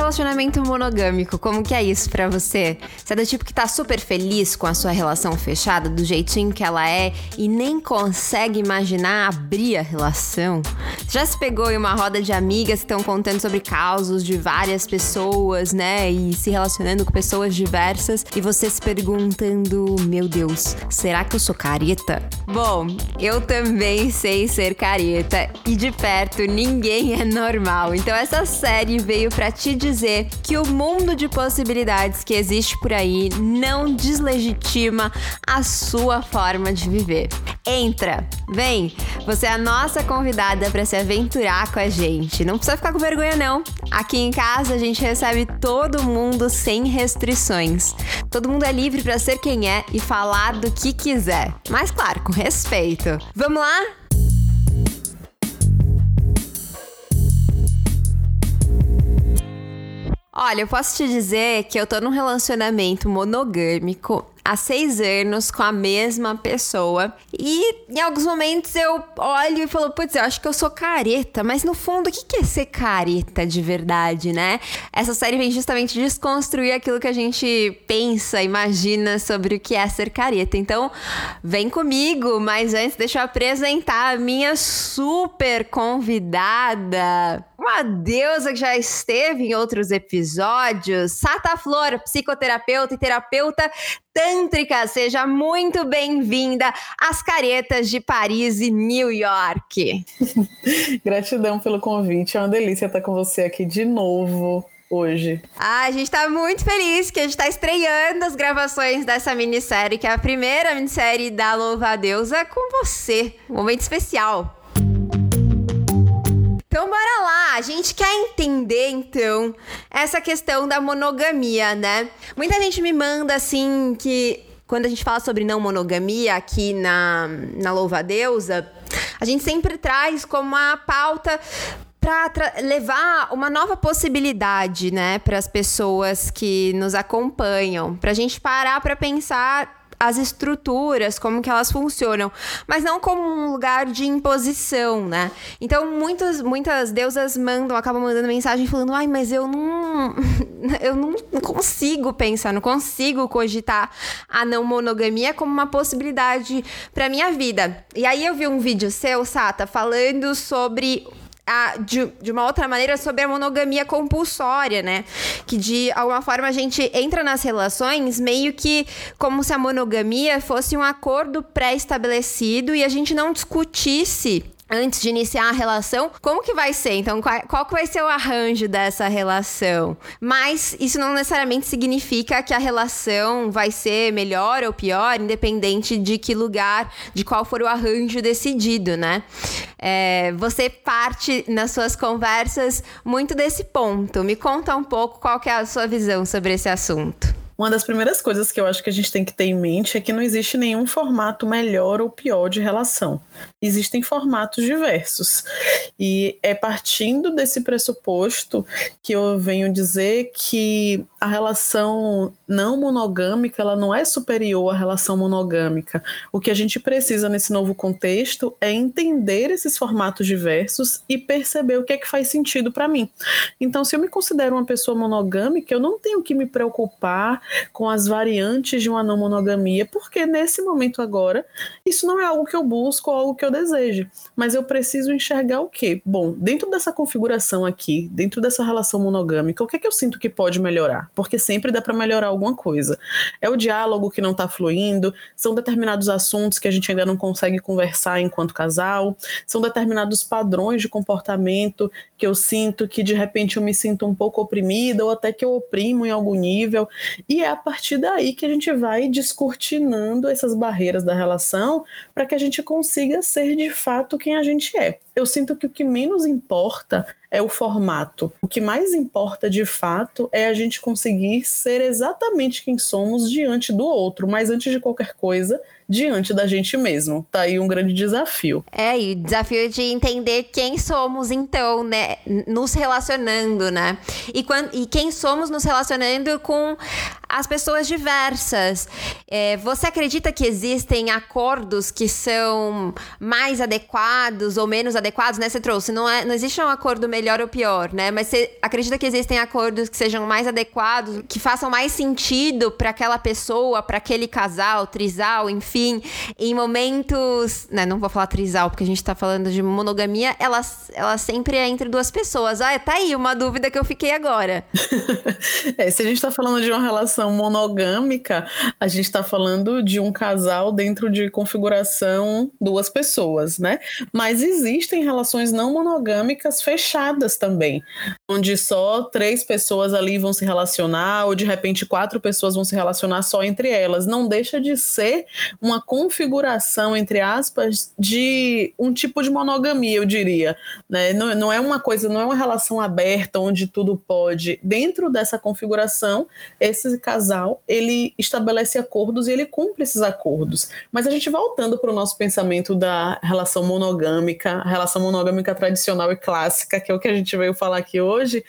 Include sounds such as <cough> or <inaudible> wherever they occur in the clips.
Relacionamento monogâmico, como que é isso para você? Você é do tipo que tá super feliz com a sua relação fechada, do jeitinho que ela é e nem consegue imaginar abrir a relação? Já se pegou em uma roda de amigas que estão contando sobre causos de várias pessoas, né? E se relacionando com pessoas diversas e você se perguntando: meu Deus, será que eu sou careta? Bom, eu também sei ser careta e de perto ninguém é normal. Então essa série veio para te dizer que o mundo de possibilidades que existe por aí não deslegitima a sua forma de viver. Entra, vem, você é a nossa convidada para se aventurar com a gente. Não precisa ficar com vergonha não. Aqui em casa a gente recebe todo mundo sem restrições. Todo mundo é livre para ser quem é e falar do que quiser. Mas claro, com respeito. Vamos lá? Olha, eu posso te dizer que eu tô num relacionamento monogâmico há seis anos com a mesma pessoa. E em alguns momentos eu olho e falo, putz, eu acho que eu sou careta. Mas no fundo, o que é ser careta de verdade, né? Essa série vem justamente desconstruir aquilo que a gente pensa, imagina sobre o que é ser careta. Então, vem comigo, mas antes deixa eu apresentar a minha super convidada uma deusa que já esteve em outros episódios, Sata Flor, psicoterapeuta e terapeuta tântrica. Seja muito bem-vinda às caretas de Paris e New York. <laughs> Gratidão pelo convite, é uma delícia estar com você aqui de novo hoje. Ah, a gente está muito feliz que a gente está estreando as gravações dessa minissérie, que é a primeira minissérie da Louva a Deusa com você. Um momento especial. Então bora lá, a gente quer entender então essa questão da monogamia, né? Muita gente me manda assim que quando a gente fala sobre não monogamia aqui na, na Louva Deusa, a gente sempre traz como uma pauta para levar uma nova possibilidade, né, para as pessoas que nos acompanham, para a gente parar para pensar as estruturas, como que elas funcionam, mas não como um lugar de imposição, né? Então, muitas, muitas deusas mandam, acabam mandando mensagem falando: ai, mas eu não. <laughs> Eu não consigo pensar, não consigo cogitar a não monogamia como uma possibilidade para minha vida. E aí eu vi um vídeo seu, Sata, falando sobre a, de, de uma outra maneira sobre a monogamia compulsória, né? Que de alguma forma a gente entra nas relações meio que como se a monogamia fosse um acordo pré-estabelecido e a gente não discutisse antes de iniciar a relação, como que vai ser? Então, qual, qual, que vai ser o arranjo dessa relação? Mas isso não necessariamente significa que a relação vai ser melhor ou pior, independente de que lugar, de qual for o arranjo decidido, né? É, você parte nas suas conversas muito desse ponto. Me conta um pouco qual que é a sua visão sobre esse assunto. Uma das primeiras coisas que eu acho que a gente tem que ter em mente é que não existe nenhum formato melhor ou pior de relação. Existem formatos diversos. E é partindo desse pressuposto que eu venho dizer que a relação não monogâmica ela não é superior à relação monogâmica. O que a gente precisa nesse novo contexto é entender esses formatos diversos e perceber o que é que faz sentido para mim. Então, se eu me considero uma pessoa monogâmica, eu não tenho que me preocupar com as variantes de uma não monogamia, porque nesse momento agora, isso não é algo que eu busco algo que eu desejo. Mas eu preciso enxergar o quê? Bom, dentro dessa configuração aqui, dentro dessa relação monogâmica, o que é que eu sinto que pode melhorar? Porque sempre dá para melhorar alguma coisa. É o diálogo que não está fluindo, são determinados assuntos que a gente ainda não consegue conversar enquanto casal, são determinados padrões de comportamento que eu sinto que de repente eu me sinto um pouco oprimida ou até que eu oprimo em algum nível. E e é a partir daí que a gente vai descortinando essas barreiras da relação para que a gente consiga ser de fato quem a gente é. Eu sinto que o que menos importa é o formato. O que mais importa de fato é a gente conseguir ser exatamente quem somos diante do outro, mas antes de qualquer coisa, diante da gente mesmo. Tá aí um grande desafio. É, e o desafio de entender quem somos, então, né? Nos relacionando, né? E, quando, e quem somos nos relacionando com as pessoas diversas. É, você acredita que existem acordos que são mais adequados ou menos adequados? Adequados, né? Você trouxe, não, é, não existe um acordo melhor ou pior, né? Mas você acredita que existem acordos que sejam mais adequados, que façam mais sentido para aquela pessoa, para aquele casal, trisal, enfim, em momentos. Né, não vou falar trisal, porque a gente tá falando de monogamia, ela, ela sempre é entre duas pessoas. Ah, tá aí uma dúvida que eu fiquei agora. <laughs> é, se a gente tá falando de uma relação monogâmica, a gente tá falando de um casal dentro de configuração duas pessoas, né? Mas existem relações não monogâmicas fechadas também, onde só três pessoas ali vão se relacionar, ou de repente quatro pessoas vão se relacionar só entre elas. Não deixa de ser uma configuração, entre aspas, de um tipo de monogamia, eu diria. Né? Não, não é uma coisa, não é uma relação aberta onde tudo pode. Dentro dessa configuração, esse casal ele estabelece acordos e ele cumpre esses acordos. Mas a gente voltando para o nosso pensamento da relação monogâmica, relação monogâmica tradicional e clássica, que é o que a gente veio falar aqui hoje,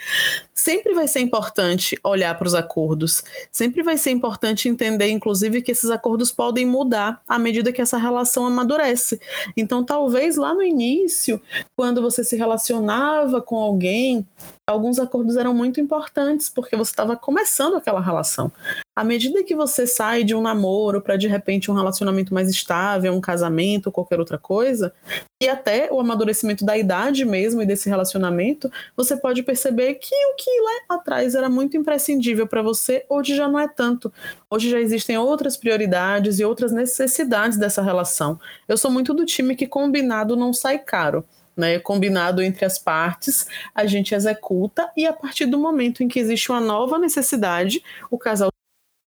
sempre vai ser importante olhar para os acordos. Sempre vai ser importante entender, inclusive, que esses acordos podem mudar à medida que essa relação amadurece. Então, talvez lá no início, quando você se relacionava com alguém, alguns acordos eram muito importantes, porque você estava começando aquela relação. À medida que você sai de um namoro para de repente um relacionamento mais estável, um casamento, qualquer outra coisa, e até o amadurecimento da idade mesmo e desse relacionamento, você pode perceber que o que lá atrás era muito imprescindível para você, hoje já não é tanto. Hoje já existem outras prioridades e outras necessidades dessa relação. Eu sou muito do time que combinado não sai caro né, combinado entre as partes, a gente executa e a partir do momento em que existe uma nova necessidade, o casal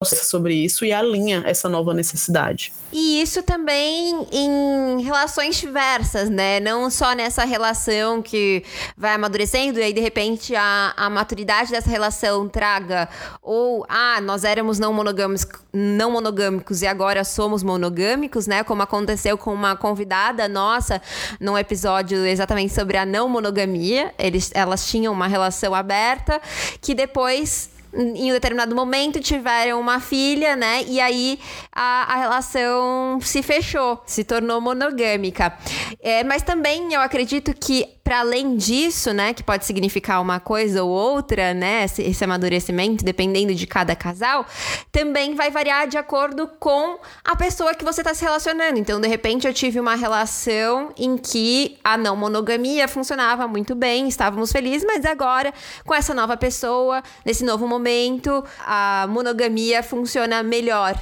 sobre isso e alinha essa nova necessidade. E isso também em relações diversas, né? Não só nessa relação que vai amadurecendo e aí de repente a, a maturidade dessa relação traga ou ah, nós éramos não monogâmicos, não monogâmicos e agora somos monogâmicos, né? Como aconteceu com uma convidada nossa num episódio exatamente sobre a não monogamia. Eles, elas tinham uma relação aberta que depois em um determinado momento tiveram uma filha, né? E aí a, a relação se fechou, se tornou monogâmica. É, mas também eu acredito que para além disso, né, que pode significar uma coisa ou outra, né, esse, esse, amadurecimento, dependendo de cada casal, também vai variar de acordo com a pessoa que você está se relacionando. Então, de repente, eu tive uma relação em que a não monogamia funcionava muito bem, estávamos felizes, mas agora, com essa nova pessoa, nesse novo momento, a monogamia funciona melhor.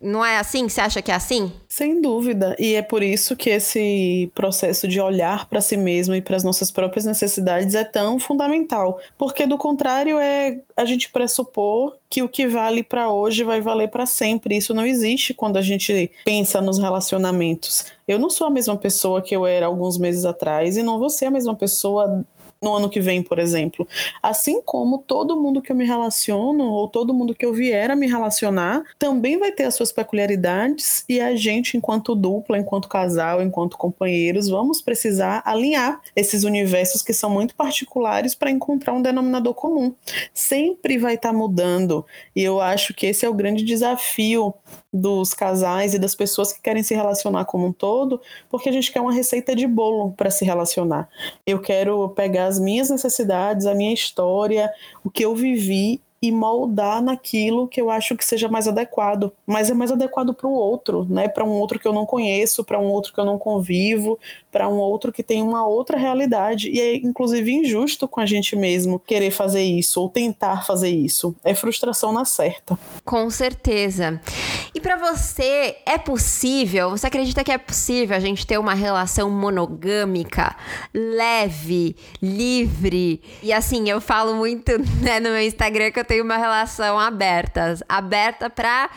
Não é assim? Você acha que é assim? Sem dúvida. E é por isso que esse processo de olhar para si mesmo e para as nossas próprias necessidades é tão fundamental. Porque, do contrário, é a gente pressupor que o que vale para hoje vai valer para sempre. Isso não existe quando a gente pensa nos relacionamentos. Eu não sou a mesma pessoa que eu era alguns meses atrás e não vou ser a mesma pessoa no ano que vem, por exemplo. Assim como todo mundo que eu me relaciono, ou todo mundo que eu vier a me relacionar, também vai ter as suas peculiaridades, e a gente, enquanto dupla, enquanto casal, enquanto companheiros, vamos precisar alinhar esses universos que são muito particulares para encontrar um denominador comum. Sempre vai estar tá mudando, e eu acho que esse é o grande desafio dos casais e das pessoas que querem se relacionar como um todo, porque a gente quer uma receita de bolo para se relacionar. Eu quero pegar as minhas necessidades, a minha história, o que eu vivi e moldar naquilo que eu acho que seja mais adequado, mas é mais adequado para o outro, né? Para um outro que eu não conheço, para um outro que eu não convivo, para um outro que tem uma outra realidade e é inclusive injusto com a gente mesmo querer fazer isso ou tentar fazer isso. É frustração na certa. Com certeza. E para você é possível? Você acredita que é possível a gente ter uma relação monogâmica, leve, livre? E assim, eu falo muito <laughs> né, no meu Instagram que eu tenho uma relação aberta, aberta para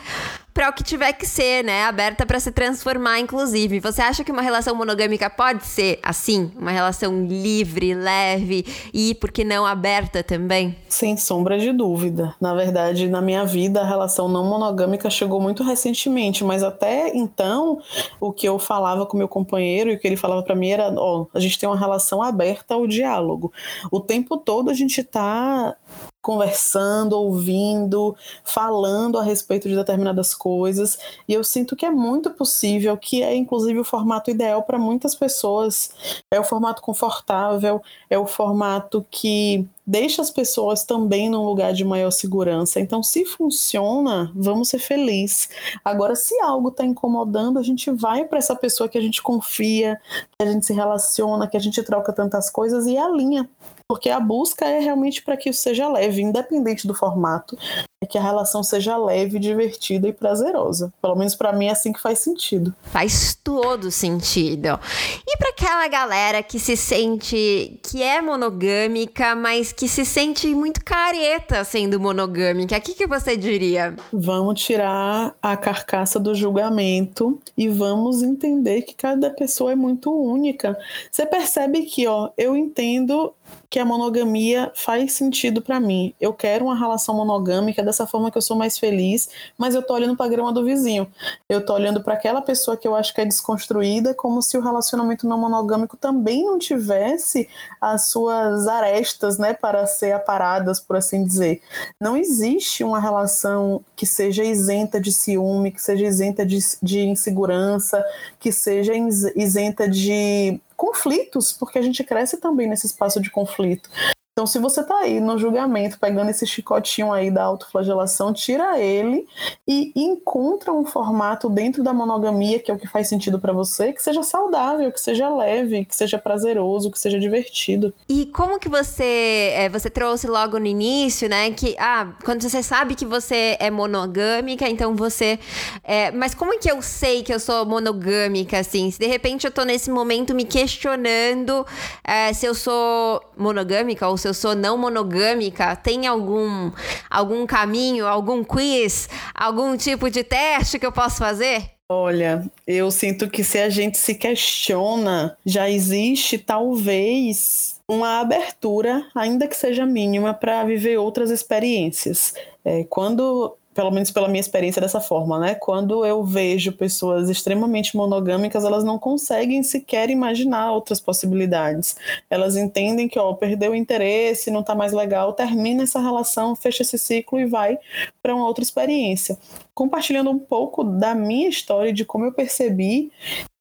para o que tiver que ser, né? Aberta para se transformar, inclusive. Você acha que uma relação monogâmica pode ser assim? Uma relação livre, leve e, por que não, aberta também? Sem sombra de dúvida. Na verdade, na minha vida, a relação não monogâmica chegou muito recentemente, mas até então, o que eu falava com meu companheiro e o que ele falava para mim era: ó, a gente tem uma relação aberta ao diálogo. O tempo todo a gente tá conversando, ouvindo, falando a respeito de determinadas coisas. E eu sinto que é muito possível, que é inclusive o formato ideal para muitas pessoas. É o formato confortável, é o formato que deixa as pessoas também num lugar de maior segurança. Então, se funciona, vamos ser felizes. Agora, se algo está incomodando, a gente vai para essa pessoa que a gente confia, que a gente se relaciona, que a gente troca tantas coisas e alinha porque a busca é realmente para que isso seja leve, independente do formato, é que a relação seja leve, divertida e prazerosa. Pelo menos para mim é assim que faz sentido. Faz todo sentido. E para aquela galera que se sente que é monogâmica, mas que se sente muito careta sendo monogâmica, o que, que você diria? Vamos tirar a carcaça do julgamento e vamos entender que cada pessoa é muito única. Você percebe que, ó, eu entendo que a monogamia faz sentido para mim. Eu quero uma relação monogâmica dessa forma que eu sou mais feliz, mas eu tô olhando para grama do vizinho. Eu tô olhando para aquela pessoa que eu acho que é desconstruída, como se o relacionamento não monogâmico também não tivesse as suas arestas, né, para ser aparadas, por assim dizer. Não existe uma relação que seja isenta de ciúme, que seja isenta de, de insegurança, que seja isenta de conflitos, porque a gente cresce também nesse espaço de conflito. Então, se você tá aí no julgamento, pegando esse chicotinho aí da autoflagelação, tira ele e encontra um formato dentro da monogamia, que é o que faz sentido para você, que seja saudável, que seja leve, que seja prazeroso, que seja divertido. E como que você, é, você trouxe logo no início, né, que, ah, quando você sabe que você é monogâmica, então você, é, mas como que eu sei que eu sou monogâmica, assim? Se de repente eu tô nesse momento me questionando é, se eu sou monogâmica ou se eu sou não monogâmica, tem algum, algum caminho, algum quiz, algum tipo de teste que eu posso fazer? Olha, eu sinto que se a gente se questiona, já existe talvez uma abertura, ainda que seja mínima, para viver outras experiências. É, quando pelo menos pela minha experiência dessa forma, né? Quando eu vejo pessoas extremamente monogâmicas, elas não conseguem sequer imaginar outras possibilidades. Elas entendem que, ó, perdeu o interesse, não tá mais legal, termina essa relação, fecha esse ciclo e vai para uma outra experiência compartilhando um pouco da minha história de como eu percebi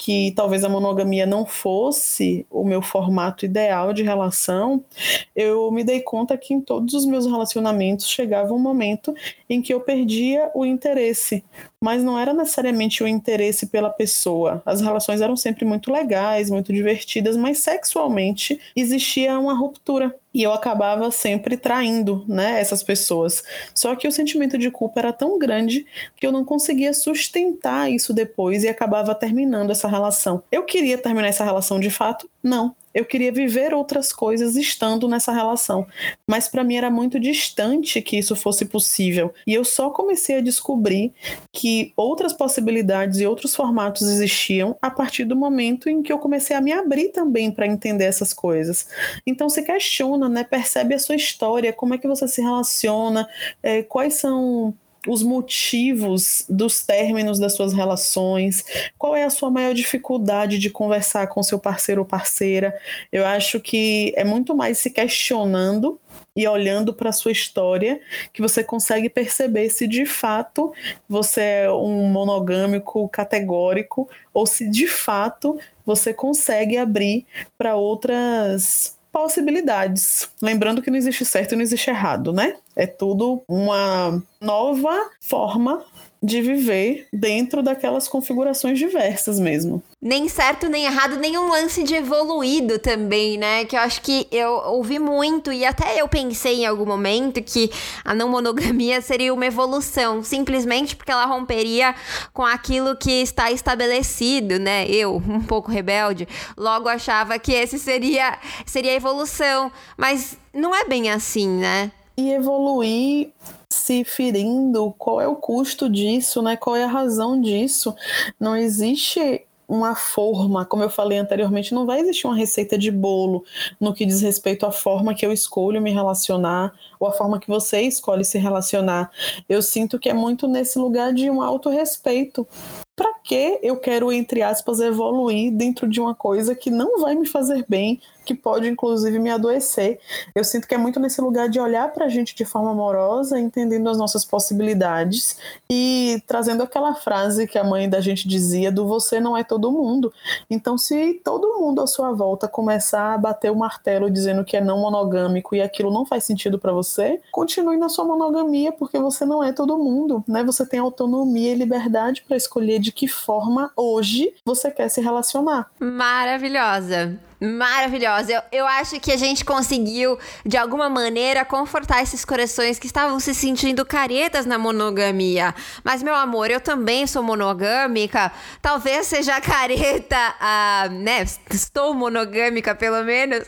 que talvez a monogamia não fosse o meu formato ideal de relação, eu me dei conta que em todos os meus relacionamentos chegava um momento em que eu perdia o interesse, mas não era necessariamente o interesse pela pessoa. As relações eram sempre muito legais, muito divertidas, mas sexualmente existia uma ruptura e eu acabava sempre traindo, né, essas pessoas. Só que o sentimento de culpa era tão grande que eu não conseguia sustentar isso depois e acabava terminando essa relação. Eu queria terminar essa relação de fato? Não eu queria viver outras coisas estando nessa relação. Mas para mim era muito distante que isso fosse possível. E eu só comecei a descobrir que outras possibilidades e outros formatos existiam a partir do momento em que eu comecei a me abrir também para entender essas coisas. Então se questiona, né? Percebe a sua história, como é que você se relaciona, é, quais são os motivos dos términos das suas relações, qual é a sua maior dificuldade de conversar com seu parceiro ou parceira. Eu acho que é muito mais se questionando e olhando para a sua história que você consegue perceber se de fato você é um monogâmico categórico ou se de fato você consegue abrir para outras possibilidades. Lembrando que não existe certo e não existe errado, né? É tudo uma nova forma de viver dentro daquelas configurações diversas mesmo. Nem certo, nem errado, nem um lance de evoluído também, né? Que eu acho que eu ouvi muito e até eu pensei em algum momento que a não monogamia seria uma evolução, simplesmente porque ela romperia com aquilo que está estabelecido, né? Eu, um pouco rebelde, logo achava que esse seria seria a evolução, mas não é bem assim, né? E evoluir se ferindo, qual é o custo disso, né? Qual é a razão disso? Não existe uma forma, como eu falei anteriormente, não vai existir uma receita de bolo no que diz respeito à forma que eu escolho me relacionar ou a forma que você escolhe se relacionar. Eu sinto que é muito nesse lugar de um autorrespeito. Para que eu quero, entre aspas, evoluir dentro de uma coisa que não vai me fazer bem, que pode inclusive me adoecer. Eu sinto que é muito nesse lugar de olhar para a gente de forma amorosa, entendendo as nossas possibilidades e trazendo aquela frase que a mãe da gente dizia do você não é todo mundo. Então, se todo mundo à sua volta começar a bater o martelo dizendo que é não monogâmico e aquilo não faz sentido para você, continue na sua monogamia porque você não é todo mundo, né? Você tem autonomia e liberdade para escolher de que forma hoje você quer se relacionar. Maravilhosa. Maravilhosa. Eu, eu acho que a gente conseguiu, de alguma maneira, confortar esses corações que estavam se sentindo caretas na monogamia. Mas, meu amor, eu também sou monogâmica. Talvez seja careta, a, né? Estou monogâmica, pelo menos.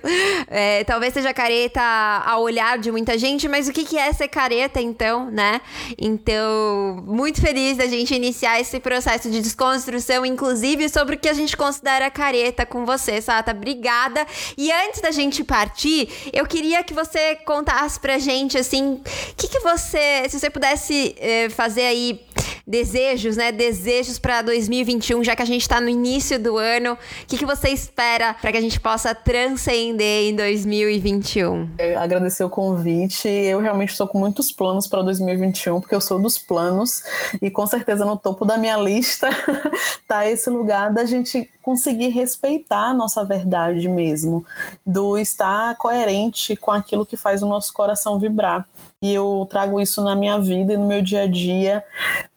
É, talvez seja careta ao olhar de muita gente, mas o que, que é ser careta, então, né? Então, muito feliz da gente iniciar esse processo de desconstrução, inclusive sobre o que a gente considera careta com você, Sata. Obrigada obrigada. E antes da gente partir, eu queria que você contasse pra gente, assim, o que, que você, se você pudesse eh, fazer aí desejos, né? Desejos para 2021, já que a gente está no início do ano. O que, que você espera para que a gente possa transcender em 2021? Eu agradecer o convite. Eu realmente estou com muitos planos para 2021, porque eu sou dos planos e com certeza no topo da minha lista <laughs> tá esse lugar da gente conseguir respeitar a nossa verdade mesmo, do estar coerente com aquilo que faz o nosso coração vibrar. E eu trago isso na minha vida e no meu dia a dia,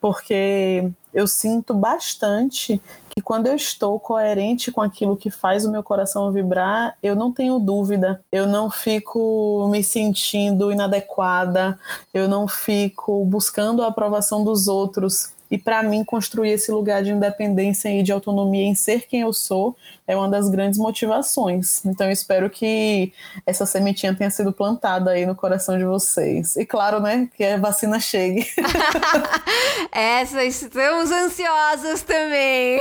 porque eu sinto bastante que quando eu estou coerente com aquilo que faz o meu coração vibrar, eu não tenho dúvida, eu não fico me sentindo inadequada, eu não fico buscando a aprovação dos outros e para mim, construir esse lugar de independência e de autonomia em ser quem eu sou é uma das grandes motivações. Então, eu espero que essa sementinha tenha sido plantada aí no coração de vocês. E claro, né, que a vacina chegue. <laughs> essa, estamos ansiosas também.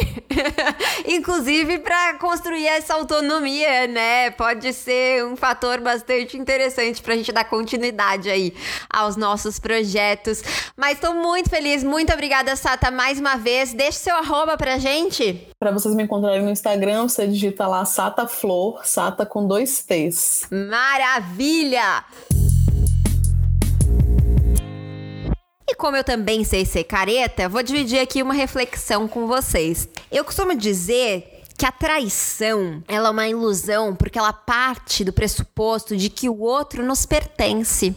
<laughs> Inclusive para construir essa autonomia, né? Pode ser um fator bastante interessante para a gente dar continuidade aí aos nossos projetos. Mas estou muito feliz, muito obrigada Sata, mais uma vez. Deixe seu arroba pra gente. Para vocês me encontrarem no Instagram, você digita lá Sata Flor, Sata com dois T's. Maravilha! E como eu também sei ser careta, vou dividir aqui uma reflexão com vocês. Eu costumo dizer que a traição ela é uma ilusão porque ela parte do pressuposto de que o outro nos pertence,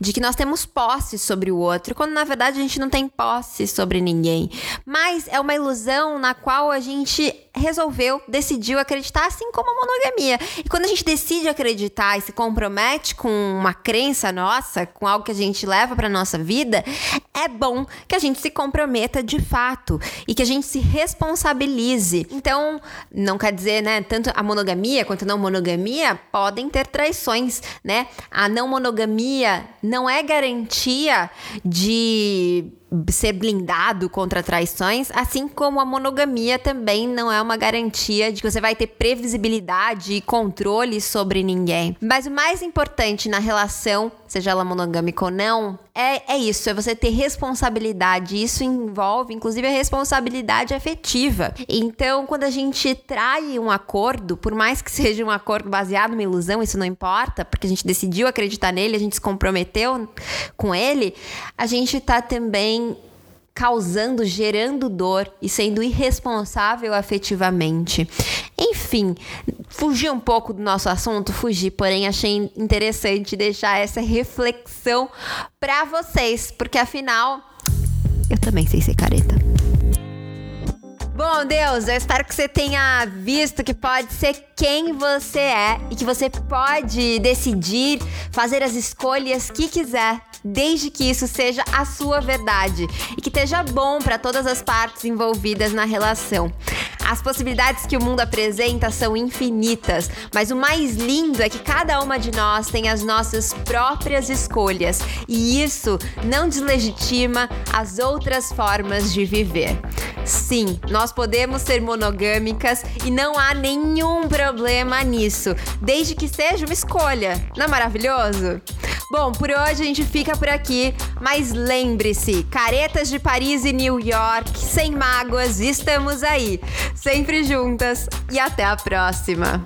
de que nós temos posse sobre o outro, quando na verdade a gente não tem posse sobre ninguém. Mas é uma ilusão na qual a gente resolveu, decidiu acreditar, assim como a monogamia. E quando a gente decide acreditar e se compromete com uma crença nossa, com algo que a gente leva para nossa vida, é bom que a gente se comprometa de fato e que a gente se responsabilize. Então, não quer dizer, né, tanto a monogamia quanto a não monogamia podem ter traições, né? A não monogamia não é garantia de ser blindado contra traições, assim como a monogamia também não é uma garantia de que você vai ter previsibilidade e controle sobre ninguém. Mas o mais importante na relação, seja ela monogâmica ou não, é, é isso, é você ter responsabilidade. Isso envolve, inclusive, a responsabilidade afetiva. Então, quando a gente trai um acordo, por mais que seja um acordo baseado numa ilusão, isso não importa, porque a gente decidiu acreditar nele, a gente se comprometeu com ele, a gente tá também causando, gerando dor e sendo irresponsável afetivamente. Enfim, fugir um pouco do nosso assunto, fugir, porém achei interessante deixar essa reflexão para vocês, porque afinal eu também sei ser careta. Bom, Deus, eu espero que você tenha visto que pode ser quem você é e que você pode decidir fazer as escolhas que quiser desde que isso seja a sua verdade e que esteja bom para todas as partes envolvidas na relação. As possibilidades que o mundo apresenta são infinitas, mas o mais lindo é que cada uma de nós tem as nossas próprias escolhas e isso não deslegitima as outras formas de viver. Sim, nós podemos ser monogâmicas e não há nenhum problema nisso, desde que seja uma escolha. Não é maravilhoso? Bom, por hoje a gente fica por aqui, mas lembre-se, caretas de Paris e New York, sem mágoas, estamos aí, sempre juntas e até a próxima.